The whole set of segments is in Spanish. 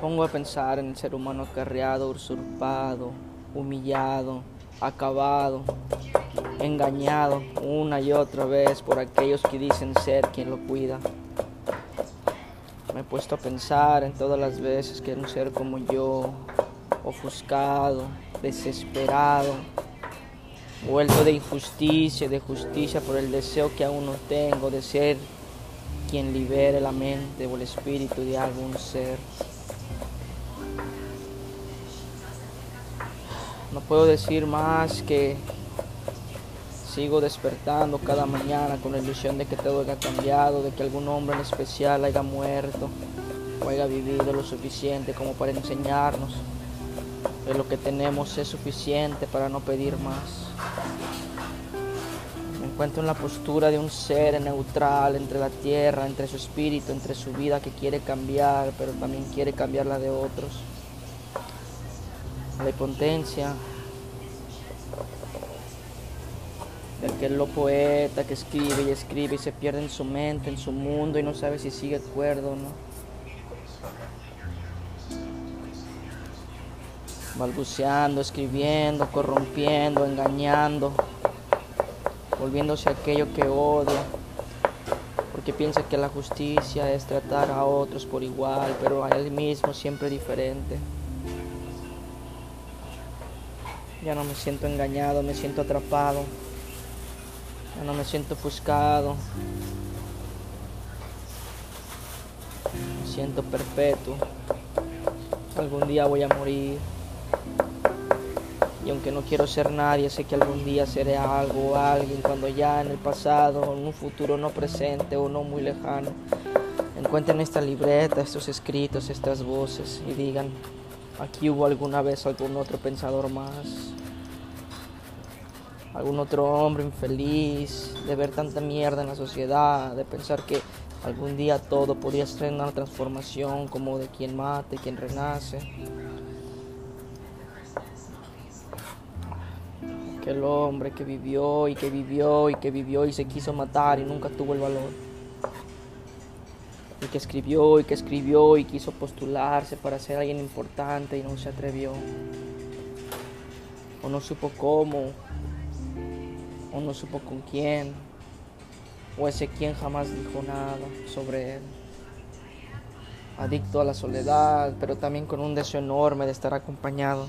Pongo a pensar en el ser humano acarreado, usurpado, humillado, acabado, engañado una y otra vez por aquellos que dicen ser quien lo cuida. Me he puesto a pensar en todas las veces que un ser como yo, ofuscado, desesperado, vuelto de injusticia, de justicia por el deseo que aún no tengo de ser quien libere la mente o el espíritu de algún ser. No puedo decir más que sigo despertando cada mañana con la ilusión de que todo haya cambiado, de que algún hombre en especial haya muerto o haya vivido lo suficiente como para enseñarnos que lo que tenemos es suficiente para no pedir más. Me encuentro en la postura de un ser neutral entre la tierra, entre su espíritu, entre su vida que quiere cambiar, pero también quiere cambiar la de otros la impotencia de aquel lo poeta que escribe y escribe y se pierde en su mente, en su mundo y no sabe si sigue cuerdo o no. Balbuceando, escribiendo, corrompiendo, engañando, volviéndose aquello que odia, porque piensa que la justicia es tratar a otros por igual, pero a él mismo siempre diferente. Ya no me siento engañado, me siento atrapado. Ya no me siento ofuscado. Me siento perpetuo. Algún día voy a morir. Y aunque no quiero ser nadie, sé que algún día seré algo o alguien cuando ya en el pasado, en un futuro no presente o no muy lejano, encuentren esta libreta, estos escritos, estas voces y digan, aquí hubo alguna vez algún otro pensador más algún otro hombre infeliz, de ver tanta mierda en la sociedad, de pensar que algún día todo podría ser una transformación como de quien mate, quien renace. Aquel hombre que vivió y que vivió y que vivió y se quiso matar y nunca tuvo el valor. El que escribió y que escribió y quiso postularse para ser alguien importante y no se atrevió. O no supo cómo o no supo con quién, o ese quien jamás dijo nada sobre él. Adicto a la soledad, pero también con un deseo enorme de estar acompañado.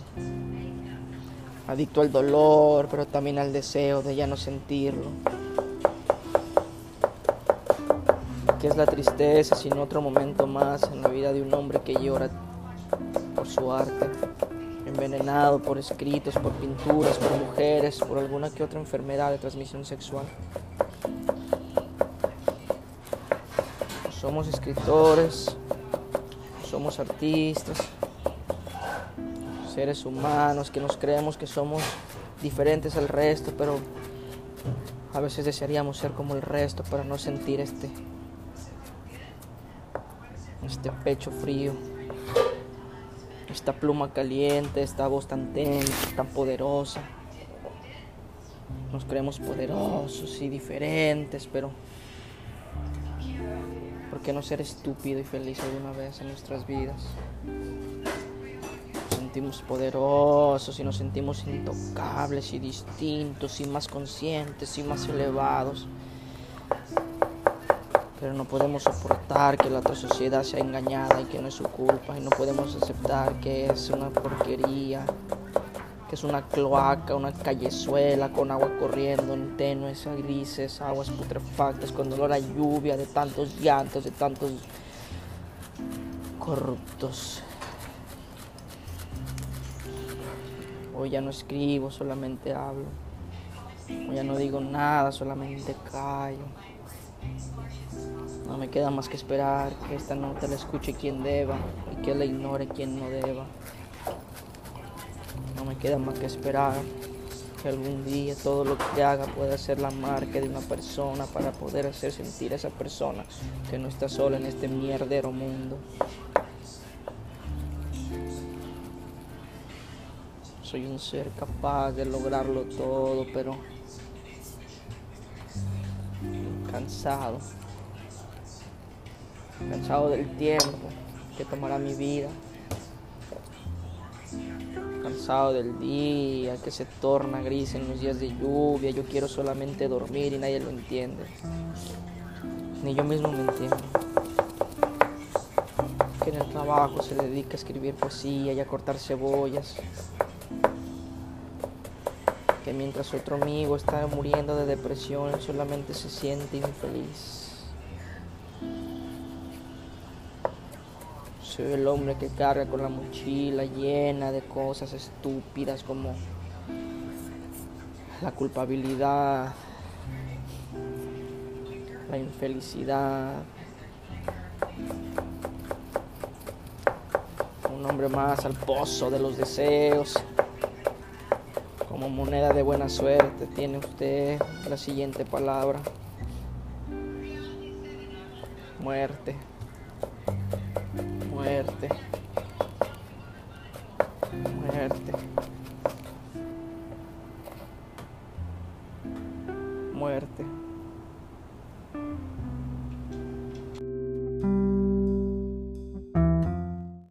Adicto al dolor, pero también al deseo de ya no sentirlo. ¿Qué es la tristeza sin otro momento más en la vida de un hombre que llora por su arte? Envenenado por escritos, por pinturas, por mujeres, por alguna que otra enfermedad de transmisión sexual. Somos escritores, somos artistas, seres humanos que nos creemos que somos diferentes al resto, pero a veces desearíamos ser como el resto para no sentir este, este pecho frío esta pluma caliente, esta voz tan tensa, tan poderosa. Nos creemos poderosos y diferentes, pero ¿por qué no ser estúpido y feliz alguna vez en nuestras vidas? Nos sentimos poderosos y nos sentimos intocables y distintos y más conscientes y más elevados pero no podemos soportar que la otra sociedad sea engañada y que no es su culpa y no podemos aceptar que es una porquería, que es una cloaca, una callezuela con agua corriendo en tenues, grises, aguas putrefactas, con dolor a lluvia de tantos llantos, de tantos corruptos. Hoy ya no escribo, solamente hablo. Hoy ya no digo nada, solamente callo. No me queda más que esperar que esta nota la escuche quien deba y que la ignore quien no deba. No me queda más que esperar que algún día todo lo que haga pueda ser la marca de una persona para poder hacer sentir a esa persona que no está sola en este mierdero mundo. Soy un ser capaz de lograrlo todo, pero cansado, cansado del tiempo que tomará mi vida, cansado del día, que se torna gris en los días de lluvia. Yo quiero solamente dormir y nadie lo entiende. Ni yo mismo me entiendo. Que en el trabajo se dedica a escribir poesía y a cortar cebollas. Que mientras otro amigo está muriendo de depresión, solamente se siente infeliz. Soy el hombre que carga con la mochila llena de cosas estúpidas como la culpabilidad, la infelicidad. Un hombre más al pozo de los deseos. Como moneda de buena suerte tiene usted la siguiente palabra. Muerte muerte, muerte, muerte.